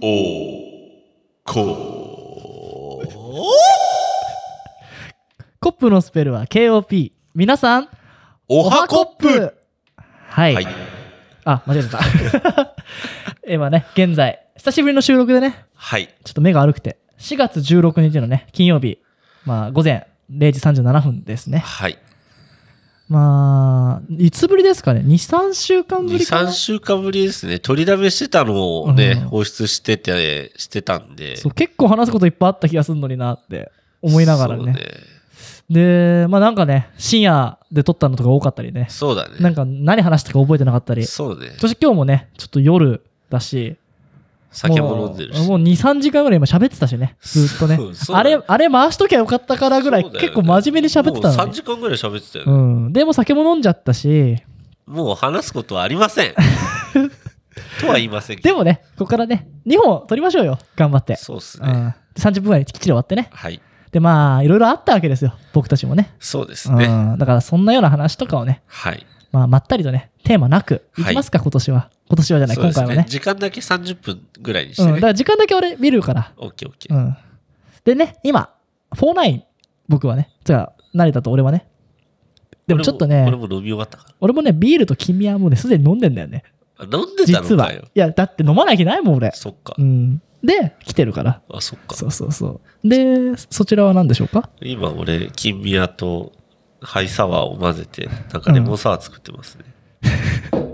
おこコップのスペルは KOP。皆さん、おはコップはい。はい。あ、間違えた。今ね、現在、久しぶりの収録でね、はい。ちょっと目が悪くて、4月16日のね、金曜日、まあ、午前0時37分ですね。はい。まあ、いつぶりですかね ?2、3週間ぶ2、りかな？3週間ぶりですね。取りだめしてたのをね、うん放出してて、してたんで。そう、結構話すこといっぱいあった気がするのになって思いながらね。ね。で、まあなんかね、深夜で撮ったのとか多かったりね。そうだね。なんか何話したか覚えてなかったり。そうね。そして今日もね、ちょっと夜だし、酒も飲んでるし。もうもう2、3時間ぐらい今喋ってたしね、ずっとねあれ、あれ回しときゃよかったからぐらい、ね結構真面目に喋ってたもう3のに。時間ぐらい喋ってたようね。ん。でも酒も飲んじゃったし、もう話すことはありません。とは言いませんけど。でもね、ここからね、2本撮りましょうよ。頑張って。そうっすね。うん。30分ぐらいきっちり終わってね。はい。で、まあ、いろいろあったわけですよ。僕たちもね。そうですね。うん。だから、そんなような話とかをね、はい。まあ、まったりとね、テーマなく、いきますか、今年は。今年はじゃない、そうです今回はね。時間だけ30分ぐらいにしうん。だてね。から、時間だけ俺見るから。オッケーオッケー。うん。でね、今、49、僕はね、じゃあ、成田と俺はね。でもちょっとね俺、も飲み終わったか俺もね、ビールと君はもうね、すでに飲んでんだよね。飲んでた。のかよい。や、だって飲まない日ないもん、俺。そっかう。ん。で、来てるから。あ、そっか。そうそうそう。で、そちらは何でしょうか？今俺、金宮とハイサワーを混ぜて、なんかレモンサワー作ってますね。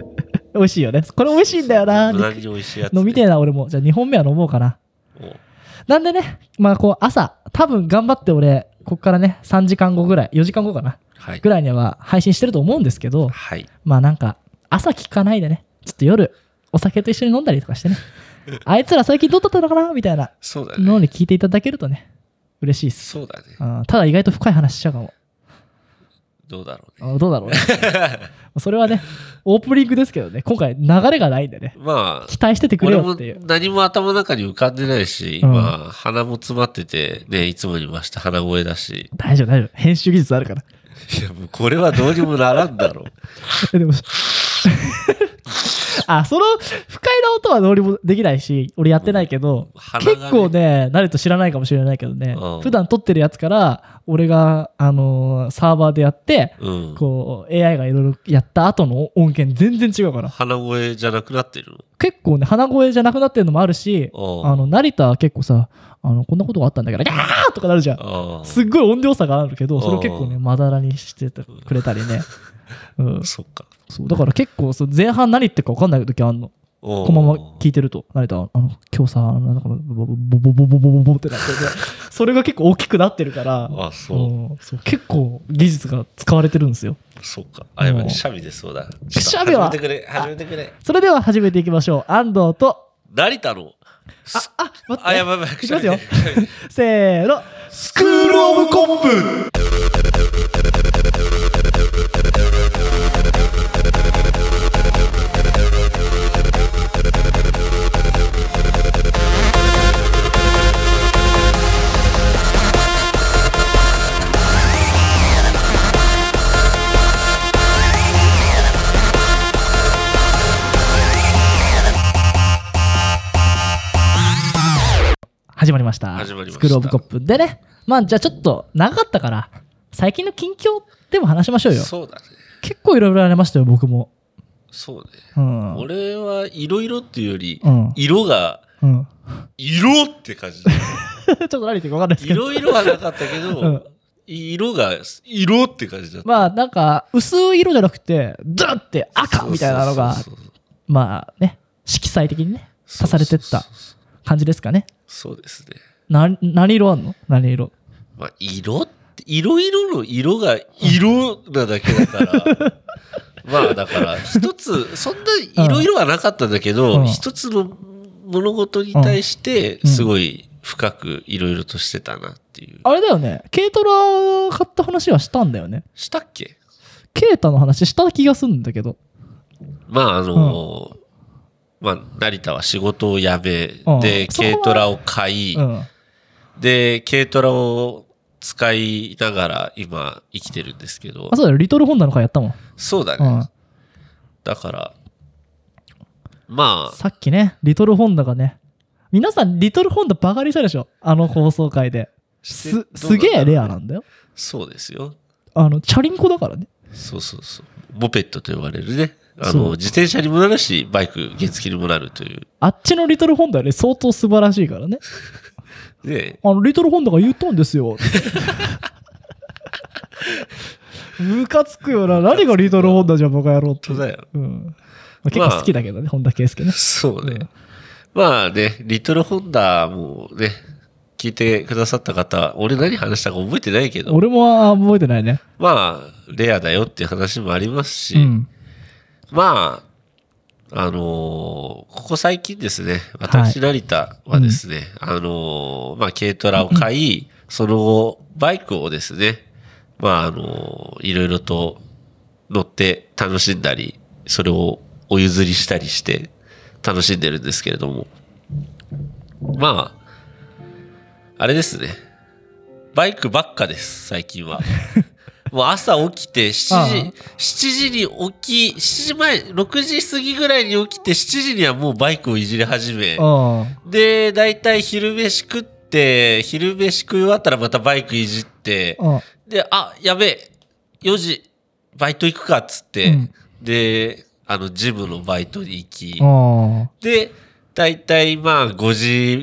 美味しいよね。これ美味しいんだよな。無難に美味しいやつ、ね。飲みてえな、俺も。じゃあ2本目は飲もうかな。おなんでね、まあこう朝、多分頑張って俺、こっからね、3時間後ぐらい、4時間後かな、はいぐ。らいには配信してると思うんですけど、はい。まあなんか、朝聞かないでね、ちょっと夜、お酒と一緒に飲んだりとかしてね、あいつら最近どうだったのかなみたいなそうだね。のに聞いていただけるとね、嬉しいっす。そうだね。うんただ意外と深い話しちゃうかも。どうだろうね。あどうだろうね。それはね、オープニングですけどね、今回流れがないんでね、まあ、期待しててくれよっていう。何も頭の中に浮かんでないし、うん今、鼻も詰まってて、ね、いつもにました鼻声だし。大丈夫、大丈夫。編集技術あるから。いや、もうこれはどうにもならんだろう。え でも、あ、その不快な音はどうにもできないし、俺やってないけど、鼻がね結構ね、慣れと知らないかもしれないけどね、うん普段撮ってるやつから、俺が、あのーサーバーでやって、うん。こう、AI がいろいろやった後の音源全然違うから。鼻声じゃなくなってるの？結構ね、鼻声じゃなくなってるのもあるし、うんあの、成田は結構さ、あの、こんなことがあったんだけど、ギャーとかなるじゃん。すっごい音量差があるけど、それを結構ね、うまだらにしててくれたりね。うん。そっか。そう、だから結構そう前半何言ってるか分かんない時あんの。ここのまま聞いてると、成田、あの、今日さ、なんかボボボボボボボボボってなってて、それが結構大きくなってるから、あ、そう。うんそう結構技術が使われてるんですよ。そっか。あ、やばい。うんシャビでそうだ。シャビは始めてくれ。始めてくれ。それでは始めていきましょう。安藤と、成田の。あ、待って、あ、やばいやばい。いきますよ せーの。スクールオブコップ始まりました。始まりましたスクールオブコップ。でね、まあじゃあちょっと長かったから、最近の近況でも話しましょうよ。そうだね。結構いろいろありましたよ、僕も。そうね。うん。俺はいろいろっていうよりうん、色が、うん。色って感じだ。ちょっと何言ってるか分かんないですいけど。ろいろはなかったけうんど、色が、色って感じだった。まあなんか、薄い色じゃなくて、ドゥって赤みたいなのがまあね、色彩的にね、足されてった感じですかね。そうですね。な、何色あんの？何色？まあ、色って、色々の色が色なだけだから、まあだから、一つ、そんないろいろはなかったんだけうど、ん一つの物事に対して、うんすごい深くいろいろとしてたなっていう。あれだよね、軽トラ買った話はしたんだよね。したっけ？ケータの話した気がするんだけど。まああのまあ、成田は仕事を辞め、うんで、軽トラを買い、うん。で、軽トラを使いながら今生きてるんですけどあ、、そうだよ、リトルホンダの回やったもん。そうだね。うん。だから、まあ、さっきね、リトルホンダがね、皆さん、リトルホンダバカにしたでしょ？あの放送回で。す、すげえレアなんだよ。そうですよ。あの、チャリンコだからね。そうそうそう。モペットと呼ばれるね。あそうの、自転車にもなるし、バイク原付にもなるという。あっちのリトルホンダより相当素晴らしいからね。ねあの、リトルホンダが言ったんですよ。ムカつくよな。何がリトルホンダじゃバカ野郎って。本当だよ。うん。まあ結構好きだけどね、本田圭佑ね。そうね。まあね、リトルホンダもね、聞いてくださった方、俺何話したか覚えてないけど、俺もあ覚えてないね。まあ、レアだよっていう話もありますし、うん。まあ、あのーここ最近ですね、私、成田はですね、あのーまあ、軽トラを買い、その後、バイクをですね、まあ、あのーいろいろと乗って楽しんだり、それをお譲りしたりして楽しんでるんですけれども、まあ、あれですね、バイクばっかです、最近は。もう朝起きて7時、ああ7時に起き、7時前、6時過ぎぐらいに起きて7時にはもうバイクをいじり始め、あで、だいたい昼飯食って、昼飯食い終わったらまたバイクいじって、で、あ、やべえ、4時、バイト行くかっつって、うん。で、あの、ジムのバイトに行き、あ。で、だいたいまあ5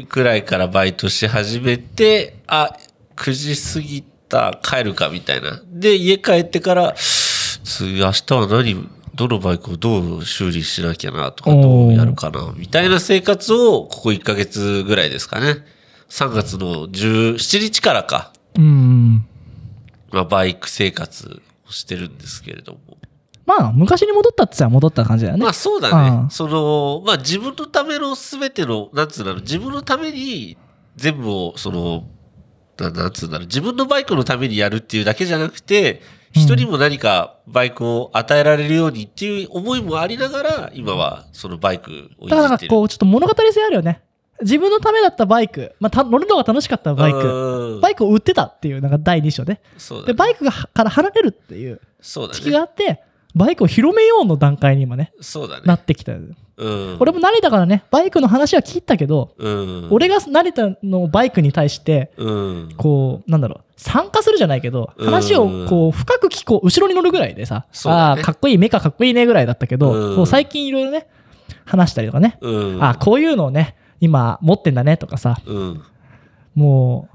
時くらいからバイトし始めて、あ、9時過ぎた、帰るかみたいな。で、家帰ってから、次明日は何、どのバイクをどう修理しなきゃなとか、どうやるかな、みたいな生活を、ここ1ヶ月ぐらいですかね。3月の17日からか、うん。まあ、バイク生活をしてるんですけれども。まあ、昔に戻ったって言ったら戻った感じだよね。まあそうだうん。ねその、まあ自分のためのすべての、なんつうんだろう、自分のために全部を、その、ななんつうんだろう、自分のバイクのためにやるっていうだけじゃなくて、人にも何かバイクを与えられるようにっていう思いもありながら、今はそのバイクをいじってる。だからこう、ちょっと物語性あるよね。自分のためだったバイク、まあ、た乗るのが楽しかったバイク、クバイクを売ってたっていうのが第2章で。で、そうだね。バイクがから離れるっていうそうだ時期がね。あって、バイクを広めようの段階に今ね、そうだね。なってきた。うん。俺も成田からね、バイクの話は聞いたけど、うん。俺が成田のバイクに対して、うん。こう、なんだろう、参加するじゃないけど、うん話をこう、深く聞こう、後ろに乗るぐらいでさ、ああ、かっこいい、メカかっこいいねぐらいだったけど、うんこう最近いろいろね、話したりとかね、うん。あこういうのをね、今持ってんだねとかさ、うん。も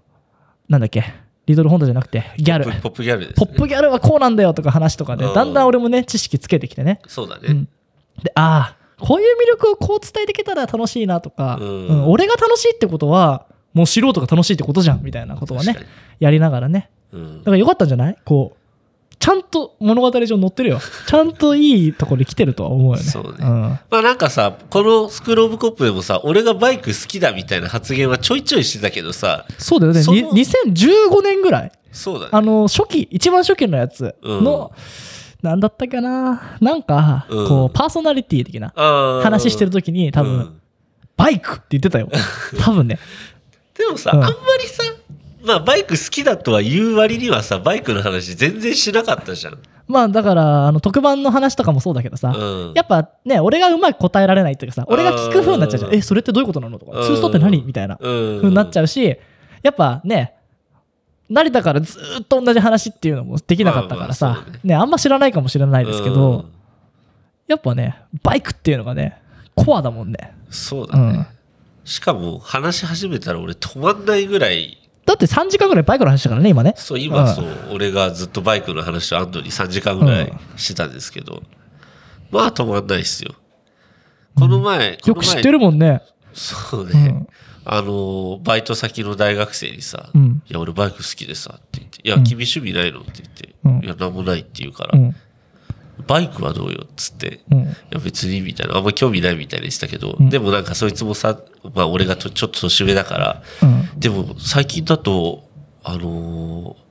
う、なんだっけ、リトルホンダじゃなくて、ギャルポ。ップギャルです、ね。ポップギャルはこうなんだよとか話とかで、うんだんだん俺もね、知識つけてきてね。そうだね。うんで、ああ、こういう魅力をこう伝えていけたら楽しいなとか、うんうん俺が楽しいってことは、もう素人が楽しいってことじゃんみたいなことはねやりながらね。うんだからよかったんじゃない？こう、ちゃんと物語上載ってるよ。ちゃんといいところに来てるとは思うよね。そうねんまあなんかさ、このスクローブコップでもさ、俺がバイク好きだみたいな発言はちょいちょいしてたけどさ、そうだよね。にその2015年ぐらいそうだね。あの、初期、一番初期のやつの、なんだったっけななんか、うんこう、パーソナリティ的な話してる時に多分、うんバイクって言ってたよ。多分ね。でもさ、うんあんまりさ、まあバイク好きだとは言う割にはさ、バイクの話全然しなかったじゃん。まあだから、あの、特番の話とかもそうだけどさ、うんやっぱね、俺がうまく答えられないっていうかさ、俺が聞く風になっちゃうじゃん。うんえ、それってどういうことなのとか、うんツーストって何みたいなうん。風になっちゃうし、やっぱね、成田からずーっと同じ話っていうのもできなかったからまあまさ、あそうねね、あんま知らないかもしれないですけど、やっぱね、バイクっていうのがね、コアだもんね。うんそうだね。うんしかも話し始めたら俺止まんないぐらい、だって3時間ぐらいバイクの話したからね、今ね。そう、今うんそう、俺がずっとバイクの話をアンドに3時間ぐらいしてたんですけど、まあ止まんないっすよ。この前、この前よく知ってるもんね。そうね、うんあのバイト先の大学生にさ「うんいや俺バイク好きでさ」って言って「いやうん君趣味ないの?」って言って「うんいやなんもない」って言うから「うん。バイクはどうよ」っつって「いうん。や別に」みたいなあんま興味ないみたいでしたけど、うんでもなんかそいつもさまあ俺がとちょっと年上だからうん。でも最近だとあのー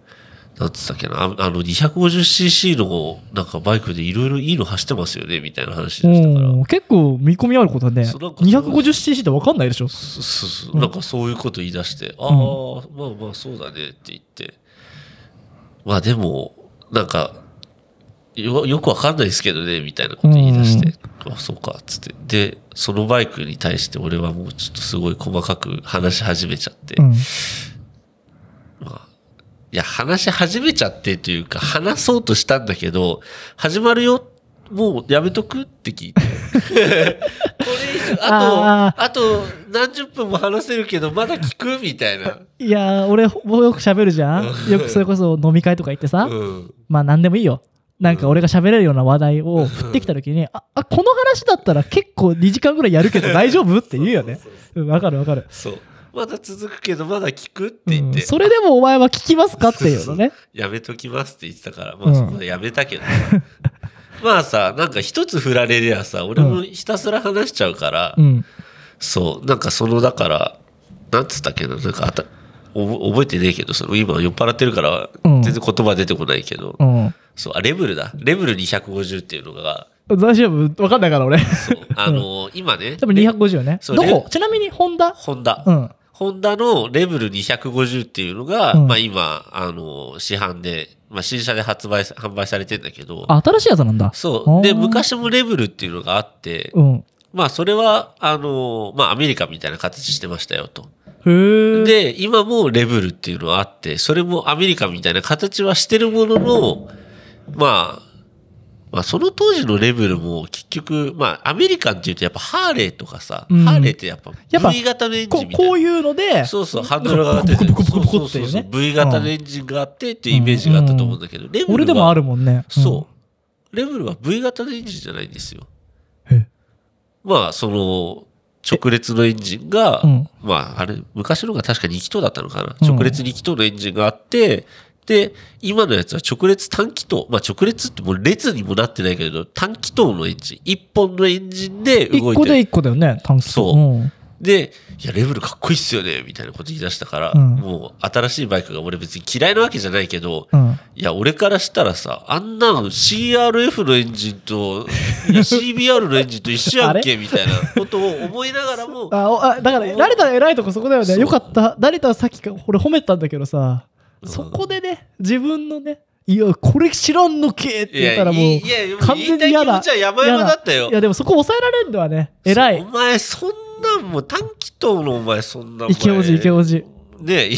なんつったっけなああの 250cc のなんかバイクでいろいろいいの走ってますよねみたいな話でしたからうん結構見込みあることはね、そうなんかそう 250cc って分かんないでしょ。そうそうそうなんかそういうこと言い出して、ああ、まあまあそうだねって言って。まあでも、なんか、よよくわかんないですけどね、みたいなこと言い出して、あ、そうか、つって。で、そのバイクに対して俺はもうちょっとすごい細かく話し始めちゃって、うん。いや、話し始めちゃってというか、話そうとしたんだけど、始まるよ、もうやめとくって聞いて。ああと、あと何十分も話せるけど、まだ聞くみたいな。いやー、俺、もうよく喋るじゃんよくそれこそ飲み会とか行ってさ、うん。まあ何でもいいよ。なんか俺が喋れるような話題を振ってきた時に、あ、あこの話だったら結構2時間ぐらいやるけど大丈夫って言うよね。うんわかるわかる。そう。まだ続くけど、まだ聞くって言って。うんそれでもお前は聞きますかっていうのね。やめときますって言ってたから、まあそこでやめたけどさ。まあさ、なんか一つ振られりゃさ、俺もひたすら話しちゃうから、うん。そう、なんかその、だから、なんつったっけな、なんかあた、覚えてねえけど、その今酔っ払ってるから、うん全然言葉出てこないけど、うん。そう、あ、レベルだ。レベル250っていうのが、大丈夫わかんないから俺。あの今ね、多分250よね。どこ？レちなみにホンダホンダ。うん。ホンダのレベル250っていうのが、うんまあ今、あの、市販で、まあ新車で発売、販売されてんだけど、あ新しいやつなんだ。そう。で、昔もレベルっていうのがあって、うん。まあそれは、あの、まあアメリカみたいな形してましたよと。で、今もレベルっていうのはあって、それもアメリカみたいな形はしてるものの、まあ、まあその当時のレベルも結局、まあアメリカンっていうとやっぱハーレーとかさ、うんハーレーってやっぱ V 型のエンジこンみたいな。こういうので、そうそう、ハンドルが出てブクブクブクうね V 型のエンジンがあってっていうイメージがあったと思うんだけど、レベルは俺でもあるもんね。そう。レベルは V 型のエンジンじゃないんですよ。まあ、その、直列のエンジンが、うんまあ、あれ、昔のが確か2気筒だったのかな。うん直列2気筒のエンジンがあって、で、今のやつは直列単気筒。まあ、直列ってもう列にもなってないけれど、単気筒のエンジン。一本のエンジンで動一個でいてる。一個だよね、短期そううんで、いや、レベルかっこいいっすよね、みたいなこと言い出したから、うんもう新しいバイクが俺別に嫌いなわけじゃないけど、うん。いや、俺からしたらさ、あんなの CRF のエンジンと、いや CBR のエンジンと一緒やんけ、みたいなことを思いながらも、あおあだから、成田偉いとこそこだよね。よかった。成田はさっきから俺褒めたんだけどさ、うんそこでね、自分のね、いや、これ知らんのけっていや、言ったらもう、いいや、完全に嫌だ言いたい気持ちは山々だったよい。や、でもそこ抑えられるのはね、偉いお。前、そんなんもう短気筒のお前、そんな池王子、池王子。ねい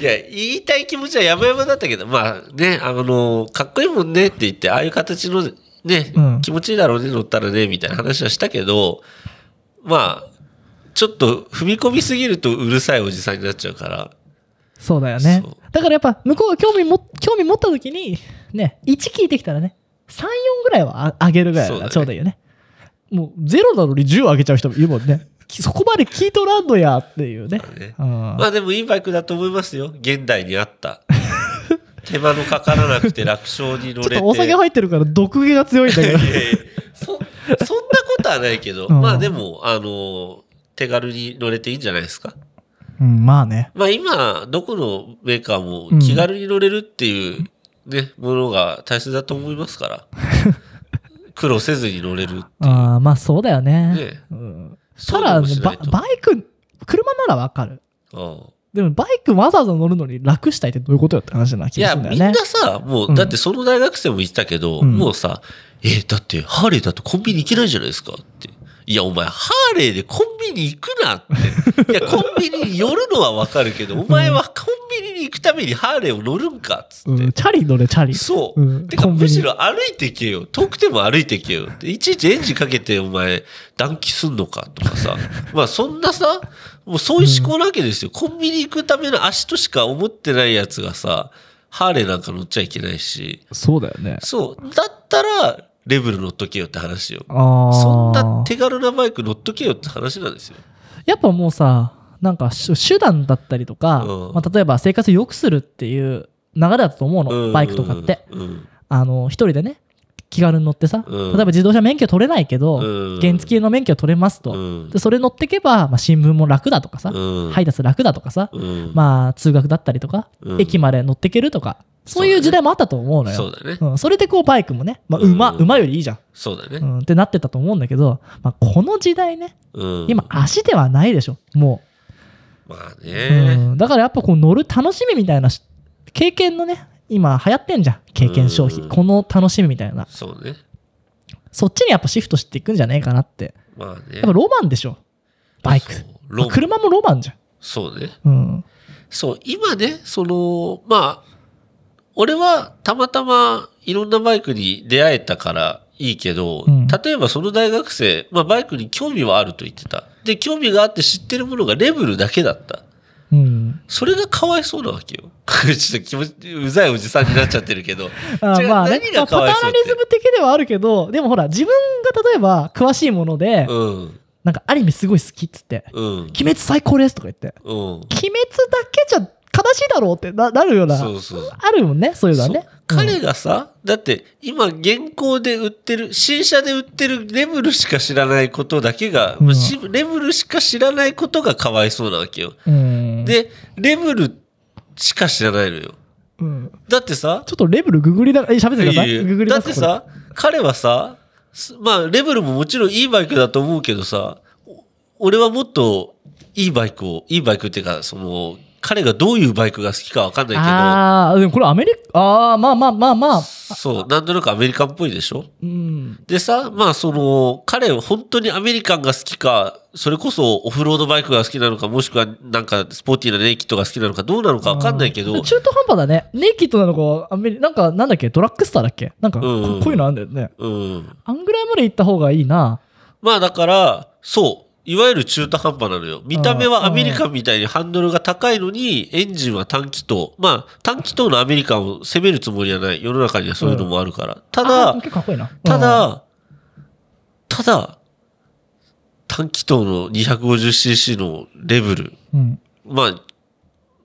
や、いや言いたい気持ちは山々だったけど、まあね、あの、かっこいいもんねって言って、ああいう形のね、うん気持ちいいだろうね、乗ったらね、みたいな話はしたけど、まあ、ちょっと踏み込みすぎるとうるさいおじさんになっちゃうから、そうだよね。だからやっぱ、向こうが興味も、興味持った時に、ね、1聞いてきたらね、3、4ぐらいはああげるぐらいがちょうどいいよね。もう、ゼロなのに10あげちゃう人もいるもんね。き そこまで聞いとらんのやっていうね。ねうんまあでもいいバイクだと思いますよ。現代にあった。手間のかからなくて楽勝に乗れ。ちょってとお酒入ってるから毒気が強いんだけど。いやいやそそんなことはないけど、うんまあでも、あの、手軽に乗れていいんじゃないですか？うん、まあね。まあ今、どこのメーカーも気軽に乗れるっていうね、ものが大切だと思いますから。苦労せずに乗れるっていう。ああ、まあそうだよね。ねうん、ただねババイク、車ならわかる。でもバイクわざわざ乗るのに楽したいってどういうことよって話な気いや、がするんだよね。みんなさ、もう、うんだってその大学生も言ってたけど、うんもうさ、えだってハーレーだとコンビニ行けないじゃないですかって。いや、お前、ハーレーでコンビニ行くなって。いや、コンビニに寄るのはわかるけど、お前はコンビニに行くためにハーレーを乗るんか？っつって。うん、チャリ乗れ、チャリ。そう。うんてか、むしろ歩いてけよ。遠くても歩いてけよ。でいちいちエンジンかけて、お前、暖気すんのかとかさ。まあ、そんなさ、もうそういう思考なわけですよ。コンビニ行くための足としか思ってないやつがさ、ハーレーなんか乗っちゃいけないし。そうだよね。そう。だったら、レベル乗っとけよって話よ。そんな手軽なバイク乗っとけよって話なんですよ。やっぱもうさ、なんかし手段だったりとか、うんまあ、例えば生活を良くするっていう流れだと思うの、バイクとかって。うん。あの、一人でね、気軽に乗ってさ、うん例えば自動車免許取れないけど、うん原付の免許取れますと。うんでそれ乗ってけば、まあ、新聞も楽だとかさ、うん配達楽だとかさ、うん。まあ、通学だったりとか、うん駅まで乗ってけるとか、そういう時代もあったと思うのよ。そうだね。うん、それでこうバイクもね、まあ、うん馬、馬よりいいじゃん、そうだねう。ん、ってなってたと思うんだけど、まあ、この時代ね、うん。今足ではないでしょ、もまあう。ね。うん、だからやっぱこう乗る楽しみみたいなし経験のね、今流行ってんじゃん経験消費うんこの楽しみみたいなそうね。そっちにやっぱシフトしていくんじゃねえかなってまあねやっぱ。ロマンでしょバイクそうロマン車もロマンじゃんそうね。うんそう、今ね、その、まあ、俺はたまたまいろんなバイクに出会えたからいいけど、うん例えばその大学生、まあバイクに興味はあると言ってた。で、興味があって知ってるものがレベルだけだった。うんそれがかわいそうなわけよ。ちょっと気持ち、うざいおじさんになっちゃってるけど。あまあね何がかわいそうってーナリズム的ではあるけどでもほら自分が例えば詳しいもので、うん。なんかアニメすごい好きっつってうん「鬼滅最高です」とか言ってうん。「鬼滅だけじゃ悲しいだろう」ってななるようなそうそう。あるもんねそういうのはね彼がさ、だって今現行で売ってる、新車で売ってるレベルしか知らないことだけが、うん。しレベルしか知らないことがかわいそうなわけよ。うん。で、レベルしか知らないのよ。うん。だってさ、ちょっとレベルググりなえ喋ってください。ググりだってさ、彼はさ、すまあレベルももちろんいいバイクだと思うけどさ、お俺はもっといいバイクを、いいバイクっていうか、その、彼がどういうバイクが好きかわかんないけど、ああでもこれアメリカああまあまあまあまあ。そう、なんとなくアメリカンっぽいでしょ？うん。でさ、まあその、彼は本当にアメリカンが好きか、それこそオフロードバイクが好きなのか、もしくはなんかスポーティーなネイキッドが好きなのか、どうなのかわかんないけど、中途半端だね。ネイキッドなのかアメリなんかなんだっけ？ドラッグスターだっけ？なんかこ,、ういうのあるんだよね。うん。あんぐらいまで行った方がいいな。まあだから、そう、いわゆる中途半端なのよ。見た目はアメリカンみたいにハンドルが高いのに、エンジンは短気筒。まあ、短気筒のアメリカンを責めるつもりはない。世の中にはそういうのもあるから。たあだただ、ただ、短気筒の 250cc のレベル。うんまあ、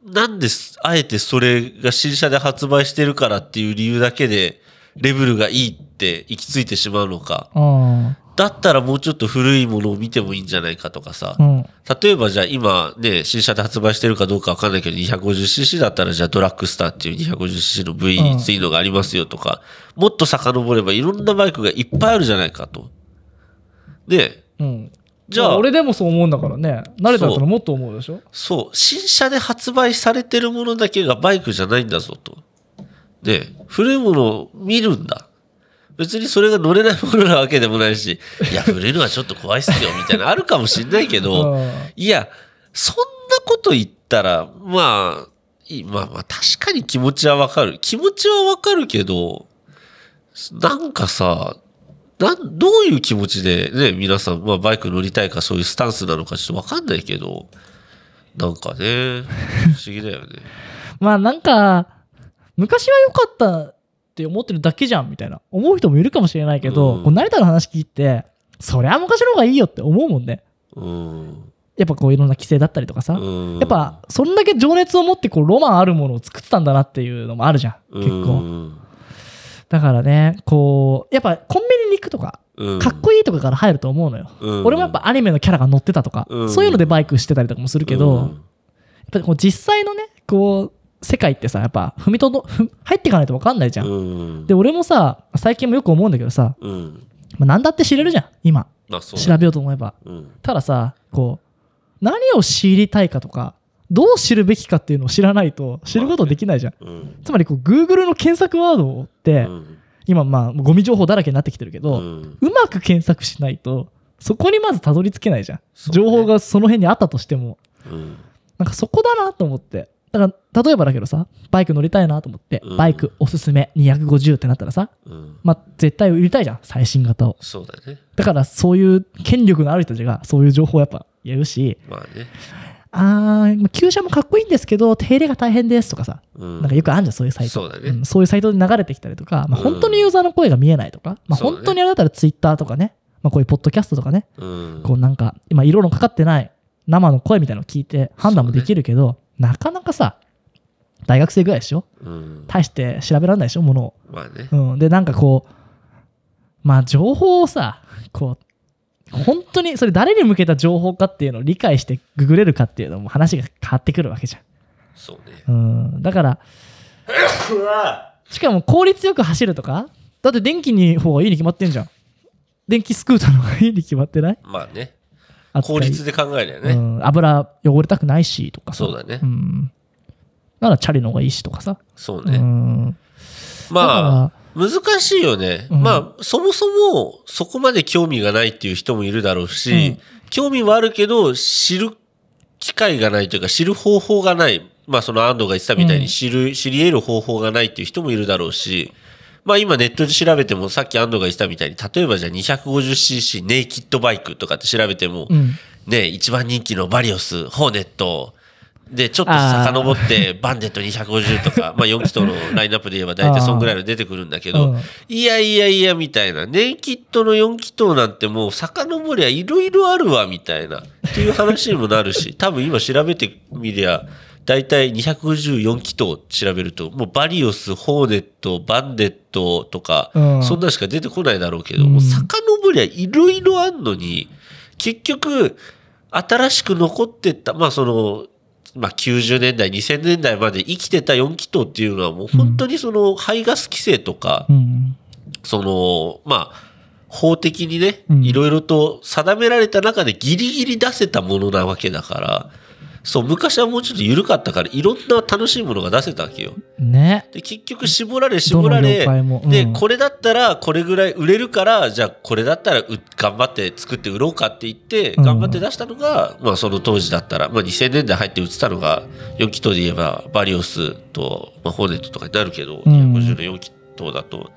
なんです、あえてそれが新車で発売してるからっていう理由だけで、レベルがいいって行き着いてしまうのか。あだったらもうちょっと古いものを見てもいいんじゃないかとかさ。あ。うん。例えばじゃあ今ね、新車で発売してるかどうかわかんないけど、250cc だったらじゃあドラッグスターっていう 250cc の V についのがありますよとか、もっと遡ればいろんなバイクがいっぱいあるじゃないかと。で、うん。じゃあ、俺でもそう思うんだからね。慣れたらもっと思うでしょ？そう、新車で発売されてるものだけがバイクじゃないんだぞと。で、古いものを見るんだ。別にそれが乗れないものなわけでもないし、いや、古いのはちょっと怖いっすよ、みたいな、あるかもしんないけど、うんいや、そんなこと言ったら、まあ、まあまあ、確かに気持ちはわかる。気持ちはわかるけど、なんかさ、なん、どういう気持ちでね、皆さん、まあバイク乗りたいかそういうスタンスなのかちょっとわかんないけど、なんかね、不思議だよね。まあなんか昔は良かったって思ってるだけじゃんみたいな。思う人もいるかもしれないけど、うん。こう成田の話聞いてそりゃ昔の方がいいよって思うもんね。うん。やっぱこういろんな規制だったりとかさ、うん。やっぱそんだけ情熱を持ってこうロマンあるものを作ってたんだなっていうのもあるじゃん結構、うんだからねこうやっぱコンビニに行くとかうん。かっこいいとかから入ると思うのよ、うん俺もやっぱアニメのキャラが乗ってたとか、うんそういうのでバイクしてたりとかもするけど、うんやっぱりこう実際のねこう世界ってさやっぱ踏みとどふ入っていかないと分かんないじゃん、うん。で俺もさ最近もよく思うんだけどさ、うん。まあ、何だって知れるじゃん今。調べようと思えば。うん。たださこう何を知りたいかとかどう知るべきかっていうのを知らないと知ることできないじゃん、うん。つまりこう Google の検索ワードって、うん。今まあゴミ情報だらけになってきてるけど、うまく検索しないとそこにまずたどり着けないじゃん、ね。情報がその辺にあったとしても。うん。なんかそこだなと思ってだから例えばだけどさバイク乗りたいなと思って、うんバイクおすすめ250ってなったらさうん。まあ絶対売りたいじゃん最新型をそうだね。だからそういう権力のある人たちがそういう情報をやっぱ言うしまあね。あ旧車もかっこいいんですけど手入れが大変ですとかさうん。なんかよくあるじゃんそういうサイトそうだねんそういうサイトで流れてきたりとか、まあ、うん本当にユーザーの声が見えないとか、まあ、本当にあれだったらツイッターとかね、まあ、こういうポッドキャストとかねうん。こうなんか今色のかかってない生の声みたいなのを聞いて判断もできるけど、なかなかさ大学生ぐらいでしょ？うん。大して調べられないでしょ？ものを、まあね。うん、でなんかこうまあ情報をさこう本当にそれ誰に向けた情報かっていうのを理解してググれるかっていうのも話が変わってくるわけじそうね。ゃん、うん、だからしかも効率よく走るとか？だって電気に方がいいに決まってんじゃん。電気スクーターの方がいいに決まってない？まあね。効率で考えるよね。うん、油汚れたくないしとかさそうだねん、ならチャリの方がいいしとかさ。うそうね。ん。まあ、難しいよね。うんまあ、そもそもそこまで興味がないっていう人もいるだろうし、うん興味はあるけど、知る機会がないというか、知る方法がない。まあ、その安藤が言ってたみたいうんに知る、知り得る方法がないっていう人もいるだろうし、まあ今ネットで調べてもさっき安藤が言ってたみたいに、例えばじゃあ 250cc ネイキッドバイクとかって調べても、うん。ね、一番人気のバリオス、ホーネット、で、ちょっと遡って、バンデット250とか、まあ4気筒のラインナップで言えば大体そんぐらいの出てくるんだけどうん、いやいやいや、みたいな。ネイキッドの4気筒なんてもう遡りゃいろいろあるわ、みたいな。っていう話にもなるし、多分今調べてみりゃ、大体254気筒調べると、もうバリオス、ホーネット、バンデットとか、うん。そんなしか出てこないだろうけど、うん。もう遡りゃいろいろあんのに、結局、新しく残ってった、まあその、まあ90年代、2000年代まで生きてた4気筒っていうのはもう本当にその排ガス規制とか、うん。その、まあ、法的にねう、ん。いろいろと定められた中でギリギリ出せたものなわけだから、そう、昔はもうちょっと緩かったから、いろんな楽しいものが出せたわけよ。ね。で、結局絞られ絞られうんで、これだったらこれぐらい売れるから、じゃあこれだったらう頑張って作って売ろうかって言って、うん頑張って出したのが、まあその当時だったら、まあ2000年代入って売ってたのが、4気筒で言えばバリオスと、まあ、ホーネットとかになるけど、うん250の4気筒だと。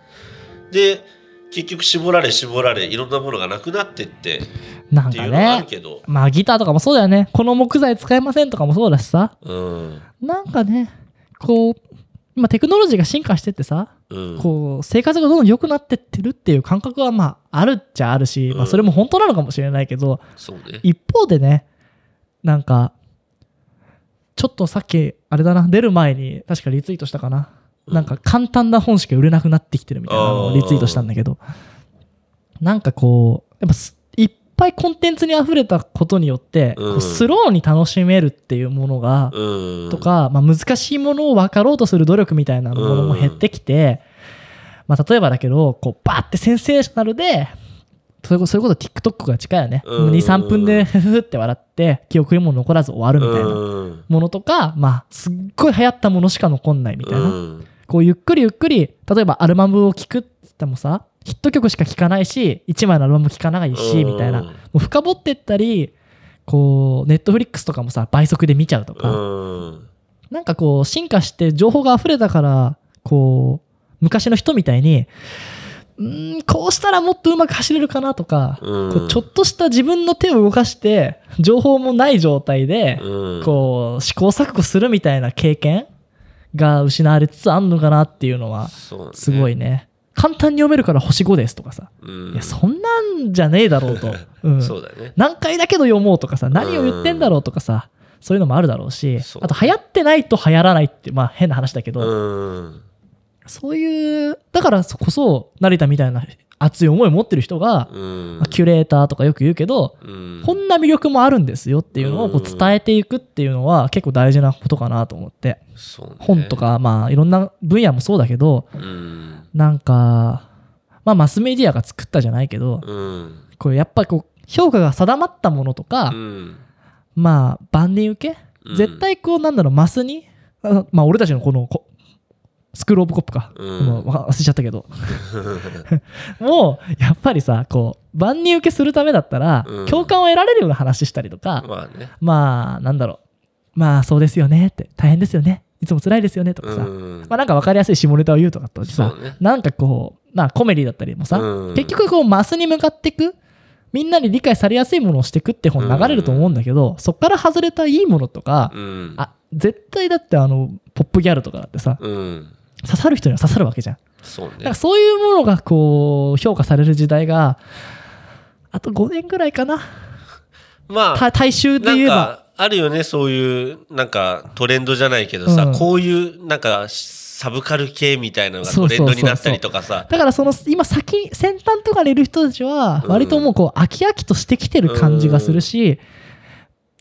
で、結局絞られ絞られ、いろんなものがなくなってって、なんかね。まあギターとかもそうだよね。この木材使えませんとかもそうだしさ。うん、なんかね、こう、今テクノロジーが進化してってさ、うん、こう、生活がどんどん良くなってってるっていう感覚はまああるっちゃあるし、まあそれも本当なのかもしれないけど、ね。一方でね、なんか、ちょっとさっき、あれだな、出る前に確かリツイートしたかな。うんなんか簡単な本しか売れなくなってきてるみたいなのをリツイートしたんだけど、なんかこう、やっぱぱいコンテンツに溢れたことによって、こううんスローに楽しめるっていうものが、うん、とか、まあ、難しいものを分かろうとする努力みたいなものも減ってきて、まあ、例えばだけど、こう、バーってセンセーショナルで、それこそ、TikTok が近いよね。うん。2、3分でふふふって笑って、記憶にも残らず終わるみたいなうん。ものとか、まあ、すっごい流行ったものしか残んないみたいな。うん。こう、ゆっくりゆっくり、例えばアルバムを聴くって言ってもさ、ヒット曲しか聴かないし、1枚のアルバム聴かないし、みたいな。うんもう深掘ってったり、こう、ネットフリックスとかもさ、倍速で見ちゃうとか、うん。なんかこう進化して情報が溢れたからこう昔の人みたいにうーんこうしたらもっとうまく走れるかなとか、うん。こうちょっとした自分の手を動かして情報もない状態で、うん。こう試行錯誤するみたいな経験が失われつつあんのかなっていうのはすごいね簡単に読めるから星5ですとかさ、うん。いやそんなんじゃねえだろうと、うん。そうだね。何回だけど読もうとかさ何を言ってんだろうとかさそういうのもあるだろうしあと流行ってないと流行らないってまあ変な話だけど、うん。そういうだからこそ成田みたいな熱い思いを持ってる人が、うん。まあキュレーターとかよく言うけど、うん。こんな魅力もあるんですよっていうのをこううん伝えていくっていうのは結構大事なことかなと思って。ね。本とかまあいろんな分野もそうだけどうん。なんかまあマスメディアが作ったじゃないけどうん。これやっぱこう評価が定まったものとか、うん。まあ万人受け、うん。絶対こうなんだろうマスにあまあ俺たちのこのこスクールオブコップか、忘れちゃったけど。もうやっぱりさこう万人受けするためだったら、うん。共感を得られるような話したりとか、まあね。まあなんだろう。まあそうですよねって大変ですよねいつも辛いですよねとかさ、うん。まあなんか分かりやすい下ネタを言うとかとさ、ね。なんかこうまあコメディだったりもさ、うん。結局こうマスに向かっていくみんなに理解されやすいものをしていくって本流れると思うんだけど、そっから外れたいいものとか、うん。あ絶対だってあのポップギャルとかだってさうん。刺さる人には刺さるわけじゃん。そうね。だから。そういうものがこう評価される時代があと5年ぐらいかな。まあ、た大衆で言えば。か、あるよね、そういう、なんか、トレンドじゃないけどさ、うん。こういう、なんか、サブカル系みたいなのがトレンドになったりとかさ。だからその今先先端とかにいる人たちはうん。割ともうこう飽き飽きとしてきてる感じがするし、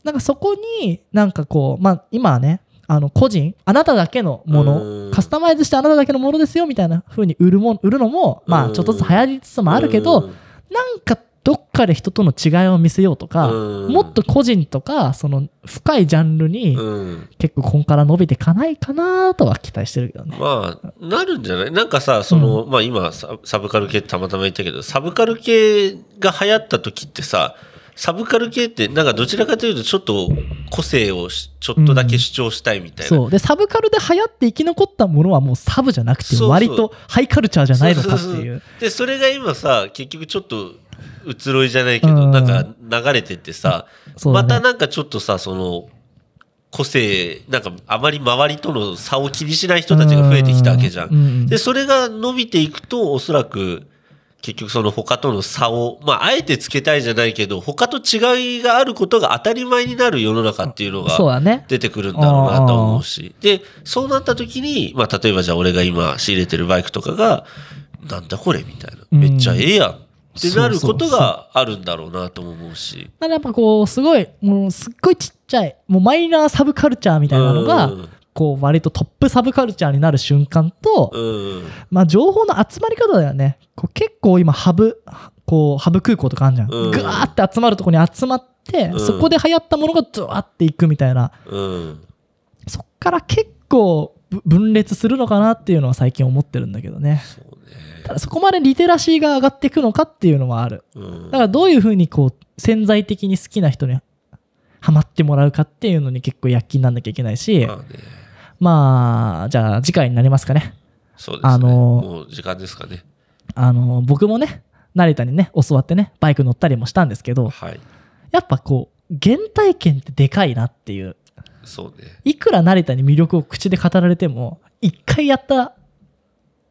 なんかそこになんかこうまあ今はねあの個人あなただけのもうん。のカスタマイズしてあなただけのものですよみたいな風に売るもん売るのもまうん。あちょっとずつ流行りつつもあるけどうん。なんかどっかで人との違いを見せようとか、うんもっと個人とか、その深いジャンルにうん。結構ここから伸びていかないかなとは期待してるけどね。まあ、なるんじゃない？なんかさ、その、まあ今サ、サブカル系ってたまたま言ったけど、サブカル系が流行った時ってさ、サブカル系ってなんかどちらかというとちょっと個性をしちょっとだけ主張したいみたいな。そう。で、サブカルで流行って生き残ったものはもうサブじゃなくて、割とハイカルチャーじゃないのかっていうで、それが今さ、結局ちょっと移ろいじゃないけど、うんなんか流れてってさ、またなんかちょっとさ、その、個性、なんかあまり周りとの差を気にしない人たちが増えてきたわけじゃうん。で、それが伸びていくと、おそらく、結局その他との差を、まあ、あえてつけたいじゃないけど、他と違いがあることが当たり前になる世の中っていうのが。出てくるんだろうなと思うし。で、そうなった時に、まあ、例えばじゃあ俺が今仕入れてるバイクとかが、なんだこれみたいな。うんめっちゃええやん。ってなることがあるんだろうなとも思うし。だからやっぱこう、すごい、もうすっごいちっちゃい、もうマイナーサブカルチャーみたいなのが、うんこう、割とトップサブカルチャーになる瞬間と、うん。まあ、情報の集まり方だよね。こう結構今、ハブ、こう、ハブ空港とかあるじゃん。うんぐわーって集まるところに集まって、うんそこで流行ったものがドワーっていくみたいな。うん。そっから結構ぶ分裂するのかなっていうのは最近思ってるんだけどね。そそこまでリテラシーが上がっていくのかっていうのはある。うんだからどういうふうにこう潜在的に好きな人にハマってもらうかっていうのに結構躍起になんなきゃいけないし、まあね。まあ、じゃあ次回になりますかね。そうですね。あのもう時間ですかね。あの、僕もね、成田にね、教わってね、バイク乗ったりもしたんですけど、はい。やっぱこう、原体験ってでかいなっていう。そうね。いくら成田に魅力を口で語られても、一回やった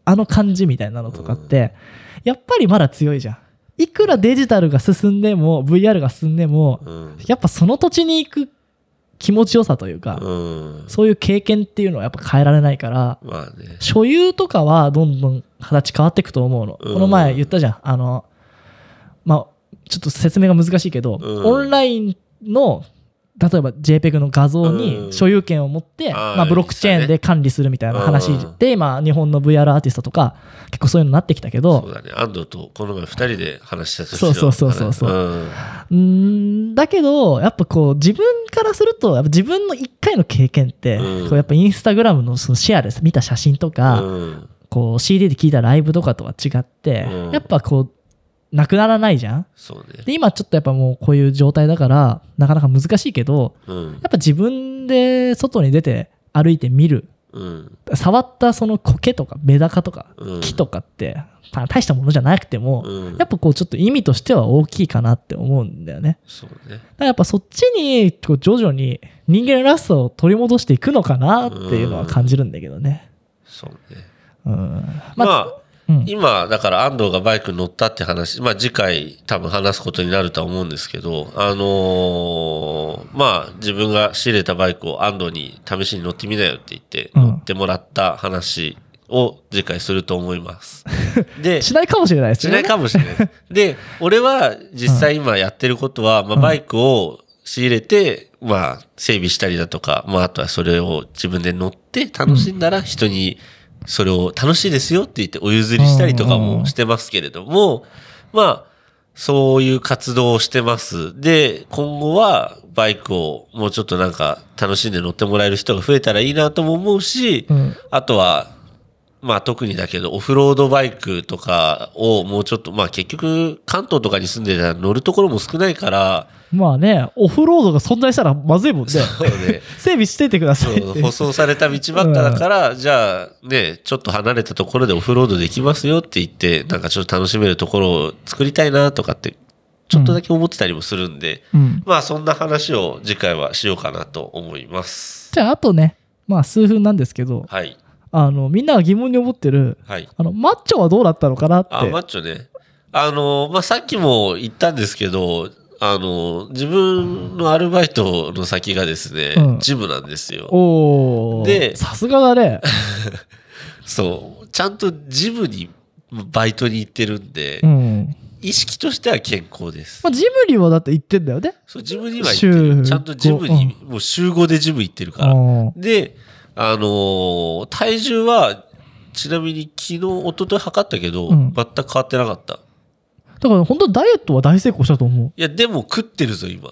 あの感じみたいなのとかって、やっぱりまだ強いじゃん。いくらデジタルが進んでも、VR が進んでも、うん。やっぱその土地に行く気持ちよさというか、うん。そういう経験っていうのはやっぱ変えられないから、まあね。所有とかはどんどん形変わっていくと思うの。うんこの前言ったじゃん。あの、まあ、ちょっと説明が難しいけど、うんオンラインの、例えば JPEG の画像うんに所有権を持って、まあ、ブロックチェーンで管理するみたいな話うんで、今、日本の VR アーティストとか、結構そういうのになってきたけそど、うだね。安藤とこの前二人で話した時そうそうそうそうそううん。だけど、やっぱこう、自分からすると、やっぱ自分の一回の経験って、うんこうやっぱインスタグラムのそのシェアです。見た写真とか、うん。こう CD で聞いたライブとかとは違って、うんやっぱこう、なくならないじゃん？そうね。で、今ちょっとやっぱもうこういう状態だから、なかなか難しいけど、うん。やっぱ自分で外に出て歩いてみる。うん。触ったその苔とかメダカとかうん木とかって、まあ大したものじゃなくても、うんやっぱこうちょっと意味としては大きいかなって思うんだよね。そうね。だからやっぱそっちにこう徐々に人間らしさを取り戻していくのかなっていうのは感じるんだけどね。そうね。うん。まあ、うん今、だから安藤がバイクに乗ったって話、まあ次回多分話すことになるとは思うんですけど、あのーまあ自分が仕入れたバイクを安藤に試しに乗ってみなよって言ってうん乗ってもらった話を次回すると思います。で、しないかもしれないですね。しないかもしれない。で、俺は実際今やってることは、まあバイクを仕入れて、まあ整備したりだとか、まああとはそれを自分で乗って楽しんだら人にそれを楽しいですよって言ってお譲りしたりとかもしてますけれども、まあそういう活動をしてます。で、今後はバイクをもうちょっとなんか楽しんで乗ってもらえる人が増えたらいいなとも思うし、うんあとは、まあ特にだけど、オフロードバイクとかをもうちょっと、まあ結局関東とかに住んでたら乗るところも少ないから、まあね、オフロードが存在したらまずいもんね。そうね、整備しててくださそい舗装された道ばっかだから、じゃあね、ちょっと離れたところでオフロードできますよって言って、なんかちょっと楽しめるところを作りたいなとかって、ちょっとだけ思ってたりもするんで、うん。まあそんな話を次回はしようかなと思います。じゃあ、あとね、まあ数分なんですけど、はい。あの、みんなが疑問に思ってる、はい。あの、マッチョはどうだったのかなって。あ、マッチョね。あの、まあ、さっきも言ったんですけど、あの、自分のアルバイトの先がですね、うんジムなんですよ。おーでさすがだね。そう。ちゃんとジムに、バイトに行ってるんで、うん。意識としては健康です。まあ、ジムにはだって行ってんだよね。そう、ジムには行ってる。週ちゃんとジムに、もう週5でジム行ってるから。うんで、あのー体重は、ちなみに昨日、一昨日測ったけど、うん全く変わってなかった。だから本当にダイエットは大成功したと思う。いや、でも食ってるぞ、今。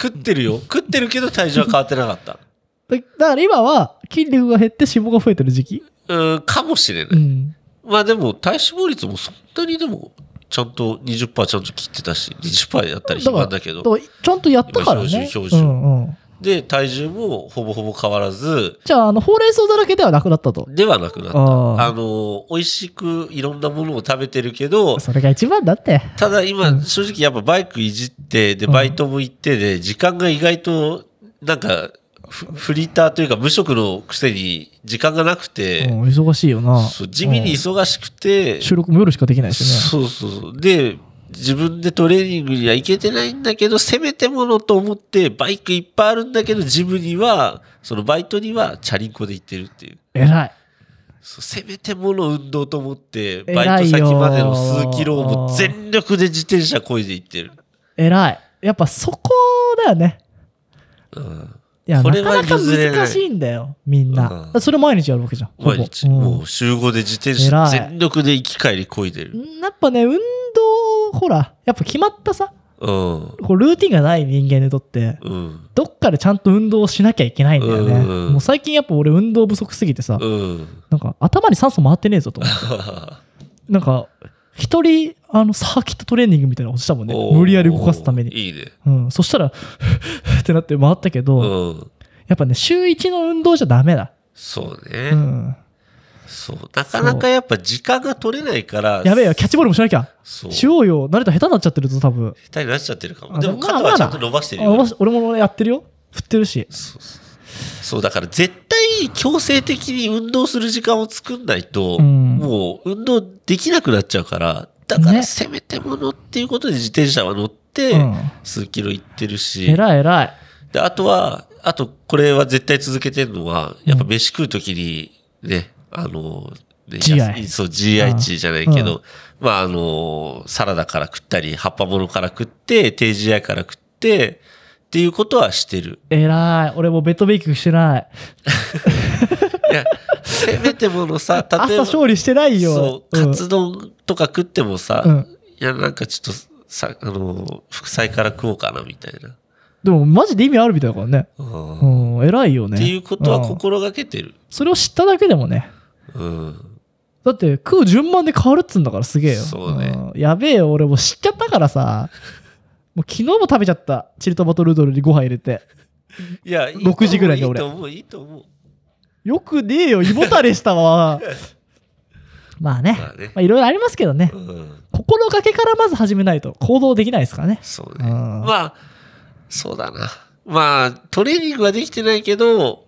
食ってるよ。食ってるけど体重は変わってなかった。だだから今は筋肉が減って脂肪が増えてる時期？うん、かもしれない。うん。まあでも、体脂肪率もそんなにでも、ちゃんと20%ちゃんと切ってたし、20%やったら暇だけど。ちゃんとやったからね。今標準標準うんうん。で、体重もほぼほぼ変わらず、じゃあ、あの、ほうれん草だらけではなくなったと。ではなくなった。あの、美味しくいろんなものを食べてるけど、それが一番だって。ただ今、正直やっぱバイクいじって、で、うんバイトも行ってで、時間が意外と、なんか、フフリーターというか無職のくせに時間がなくて、うん、忙しいよな。地味にうん忙しくて、収録も夜しかできないしね。そうそうそう。で、自分でトレーニングには行けてないんだけど、せめてものと思って、バイクいっぱいあるんだけど、ジムには、そのバイトにはチャリンコで行ってるっていう。偉い。そうせめてもの運動と思って、バイト先までの数キロをもう全力で自転車こいで行ってる。偉い。やっぱそこだよね。うんいや、これはなかなか難しいんだよ、みんな。うんそれ毎日やるわけじゃん。毎日、うんもう週5で自転車全力で行き帰りこいでる。やっぱね、運動、ほら、やっぱ決まったさ、うん。こうルーティンがない人間にとって、うん。どっかでちゃんと運動をしなきゃいけないんだよね。うんもう最近やっぱ俺運動不足すぎてさ、うん。なんか頭に酸素回ってねえぞと思って。なんか、一人、あの、サーキットトレーニングみたいなのをしたもんね。無理やり動かすために。いいね。うん。そしたら、ってなって回ったけど、うん。やっぱね、週一の運動じゃダメだ。そうね。うん。そう。なかなかやっぱ時間が取れないから、やべえよ、キャッチボールもしなきゃ。そう。しようよ。慣れたら下手になっちゃってるぞ、多分。下手になっちゃってるかも。あでも肩はちゃんと伸ばしてるよ。あ俺もやってるよ。振ってるし。そうそうだから絶対強制的に運動する時間を作んないと、うんもう運動できなくなっちゃうから、だからねせめてものっていうことで自転車は乗って、うん数キロ行ってるし、偉い偉い。で、あとは、あとこれは絶対続けてるのは、やっぱ飯食うときにね、あの、ね GI そう、GI 値じゃないけど、まああの、サラダから食ったり、葉っぱものから食って、低 GI から食って、っていうことはしてる。偉い。俺もベッドベイキングしてない。いや、せめてものさ、例 え朝ば、勝利してないよ。そう、んカツ丼とか食ってもさ、うんいや、なんかちょっと、さ、あの、副菜から食おうかな、みたいな。でもマジで意味あるみたいだからね。うんうん、偉いよね。っていうことはうん心がけてる。それを知っただけでもね。うん。だって食う順番で変わるっつうんだからすげえよ。そうねんやべえよ、俺もう知っちゃったからさ。もう昨日も食べちゃった。チリトマトルードルにご飯入れて。いや、いいと思う6時ぐらいに俺いいと思う、いいと思う。よくねえよ、胃もたれしたわ。まあね。まあねまあいろいろありますけどねう。ん。心がけからまず始めないと行動できないですからね。そうね。うんまあ、そうだな。まあ、トレーニングはできてないけど、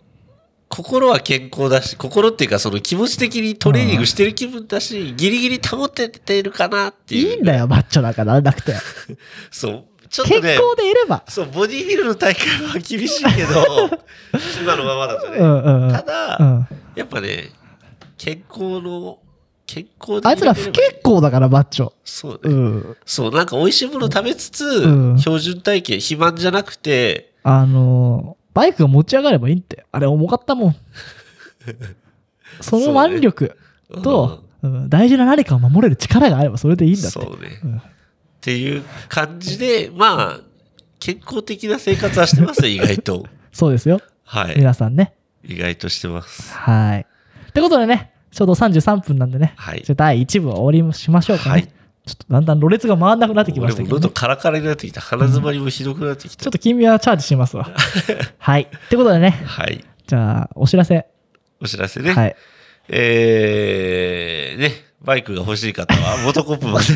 心は健康だし、心っていうかその気持ち的にトレーニングしてる気分だし、ギリギリ保ててるかなっていう。いいんだよ、マッチョなんかならなくて。そう。ちょっ健とね、康でいれば。そう、ボディビルの大会は厳しいけど、今のままだとね。うんうんうん。ただ、うんやっぱね、健康の、健康であいつら不健康だから、マッチョ。そうね。うん。そう、なんか美味しいもの食べつつ、ん標準体型、肥満じゃなくて、あのーバイクが持ち上がればいいんって。あれ重かったもん。その腕力と、うん大事な何かを守れる力があればそれでいいんだって。そうね。うんっていう感じで、まあ、健康的な生活はしてますよ、意外と。そうですよ。はい。皆さんね。意外としてます。はい。ってことでね、ちょうど33分なんでね、はいじゃあ第1部を終わりしましょうかね。はいちょっとだんだんろれつが回んなくなってきましたけど、ね、喉カラカラになってきた。鼻詰まりもひどくなってきた。ちょっと君はチャージしますわ。はい。ってことでね、はい。じゃあ、お知らせ。お知らせね。はい。えー、ね、バイクが欲しい方は、モトコップまで。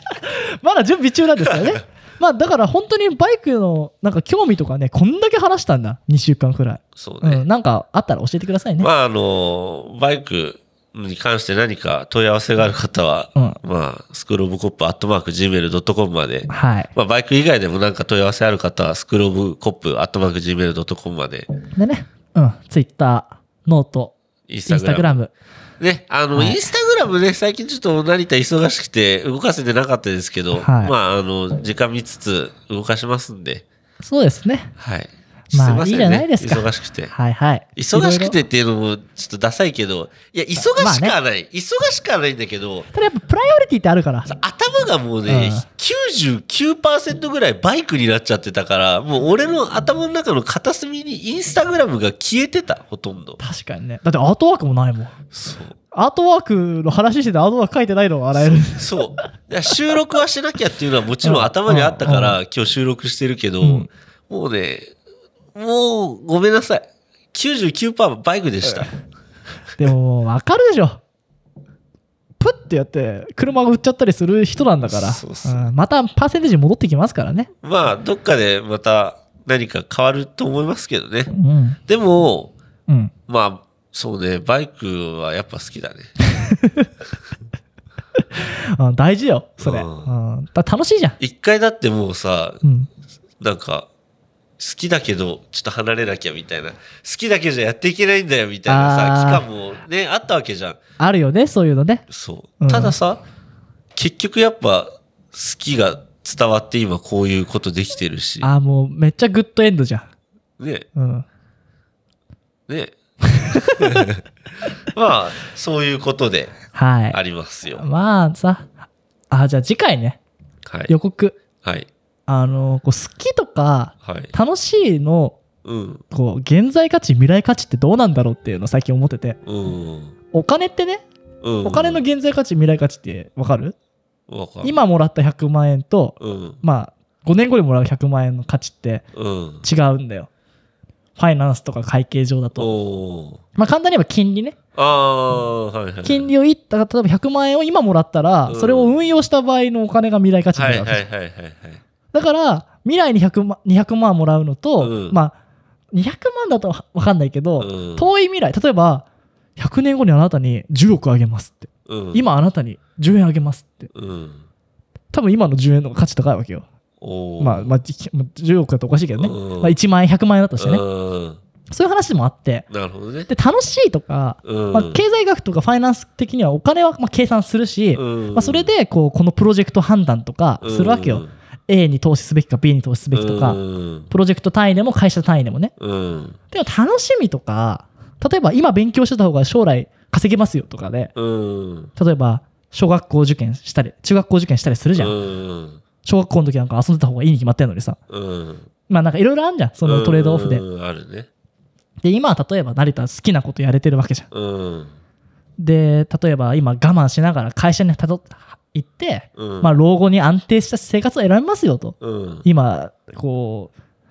まだ準備中なんですよね。まあだから本当にバイクのなんか興味とかね、こんだけ話したんだ。2週間くらい。そうね。うん。なんかあったら教えてくださいね。まあ、あの、バイクに関して何か問い合わせがある方は、うんまあ、スクールオブコップアットマーク Gmail.com まで、はい。まあ、バイク以外でも何か問い合わせある方は、スクールオブコップアットマーク Gmail.com まで、でね、うん。ツイッター、ノート、インインスタグラム。ね、あの、はいインスタグラムね、最近ちょっと成田忙しくて動かせてなかったですけど、はいまあ、あの、時間見つつ動かしますんで、そうですね。はい。まあ。いいじゃないですか。忙しくて。はいはい。忙しくてっていうのもちょっとダサいけど、いや、忙しくはない。忙しくはないんだけど、ただやっぱプライオリティってあるから。さ頭がもうね、99%ぐらいバイクになっちゃってたから、もう俺の頭の中の片隅にインスタグラムが消えてた、ほとんど。確かにね。だってアートワークもないもん。そう。アートワークの話しててアートワーク書いてないのを洗える。そう。収録はしなきゃっていうのはもちろん頭にあったから今日収録してるけど、うんもうね、もうごめんなさい。99%バイクでした。でも、わかるでしょ。プッてやって、車が売っちゃったりする人なんだから。そうそうんまたパーセンテージ戻ってきますからね。まあ、どっかでまた何か変わると思いますけどねう。ん。でも、うん。まあ、そうね、バイクはやっぱ好きだね。あ 大事よ、それ。ううんだ楽しいじゃん。一回だってもうさ、うん。なんか、好きだけど、ちょっと離れなきゃみたいな。好きだけじゃやっていけないんだよみたいなさ、期間もね、あったわけじゃん。あるよね、そういうのね。そうう。んたださ、結局やっぱ、好きが伝わって今こういうことできてるし。ああ、もうめっちゃグッドエンドじゃん。ね、うん。ね。まあ、そういうことではい。ありますよ。まあさ、あ、じゃあ次回ね、はい。予告。はい。あの、こう好きとか、はい。楽しいの、うん。こう、現在価値、未来価値ってどうなんだろうっていうのを最近思ってて。うん。お金ってね、うん。お金の現在価値、未来価値ってわかる？わかる、今もらった100万円と、うん。まあ、5年後にもらう100万円の価値ってうん。違うんだよ。ファイナンスとか会計上だと。まあ簡単に言えば金利ね。金利をいった、例えば100万円を今もらったら、うんそれを運用した場合のお金が未来価値になはいるわけはいはいはいはい。だから、未来に100万 ,200 万もらうのと、うんまあ、200万だとわかんないけど、うん遠い未来、例えば、100年後にあなたに10億あげますって。うん。今あなたに10円あげますって。うん。多分今の10円の方が価値高いわけよ。おーまあ、まあ、じまあ10億だとおかしいけどね。うんまあ、1万円、100万円だとしてね。うん。そういう話もあって。なるほどね。で、楽しいとか、うん。まあ、経済学とかファイナンス的にはお金はまあ計算するし、うんまあ、それでこうこのプロジェクト判断とかするわけよ。A に投資すべきか B に投資すべきとか、うん。プロジェクト単位でも会社単位でもね。うん。でも楽しみとか、例えば今勉強してた方が将来稼げますよとかで、うん。例えば小学校受験したり、中学校受験したりするじゃん。うん。小学校の時なんか遊んでた方がいいに決まってんのにさ。うん。まあなんかいろいろあるじゃん、そのトレードオフで。うんあるね。で、今は例えば成田好きなことやれてるわけじゃん。うん。で、例えば今我慢しながら会社にたど行って、うん。まあ老後に安定した生活を選びますよと。うん。今、こ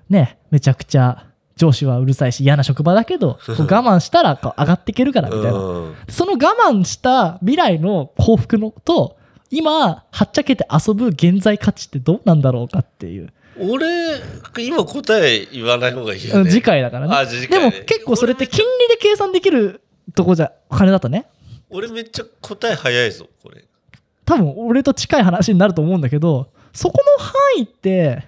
う、ね、めちゃくちゃ上司はうるさいし嫌な職場だけど、我慢したらこう上がっていけるからみたいな。うんその我慢した未来の幸福のと、今、はっちゃけて遊ぶ現在価値ってどうなんだろうかっていう。俺、今答え言わない方がいいよね。うん次回だからね。あ次でも結構それって金利で計算できるとこじゃ、お金だとね。俺めっちゃ答え早いぞ、これ。多分俺と近い話になると思うんだけど、そこの範囲って、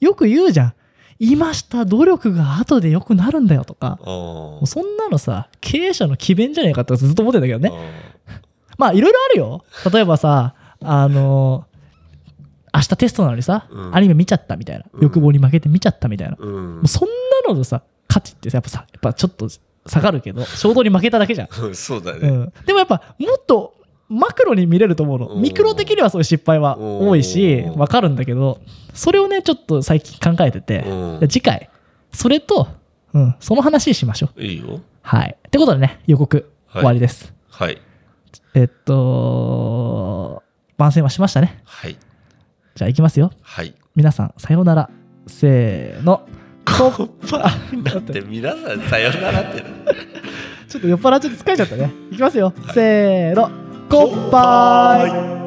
よく言うじゃん。今した努力が後で良くなるんだよとか。あもうそんなのさ、経営者の奇弁じゃねえかってずっと思ってんだけどね。あ。まあいろいろあるよ。例えばさ、あの明日テストなのにさ、うんアニメ見ちゃったみたいな。うん欲望に負けて見ちゃったみたいな。もうんう。そんなののさ、価値ってさ、やっぱさ、やっぱちょっと下がるけど、衝動に負けただけじゃん。そうだね。うん、でもやっぱもっとマクロに見れると思うの。うんミクロ的にはそういう失敗は多いし、うんわかるんだけど、それをね、ちょっと最近考えてて、次回、それと、うん、その話しましょう。いいよ。はい。ってことでね、予告、はい終わりです。はい。えっと、番宣はしましたね。はい。じゃあ行きますよ。はい。皆さん、さようなら。せーの。こっぱだって皆さんさよならってな。ちょっと酔っ払っちゃって疲れちゃったね。いきますよ。せーの。こっぱーい。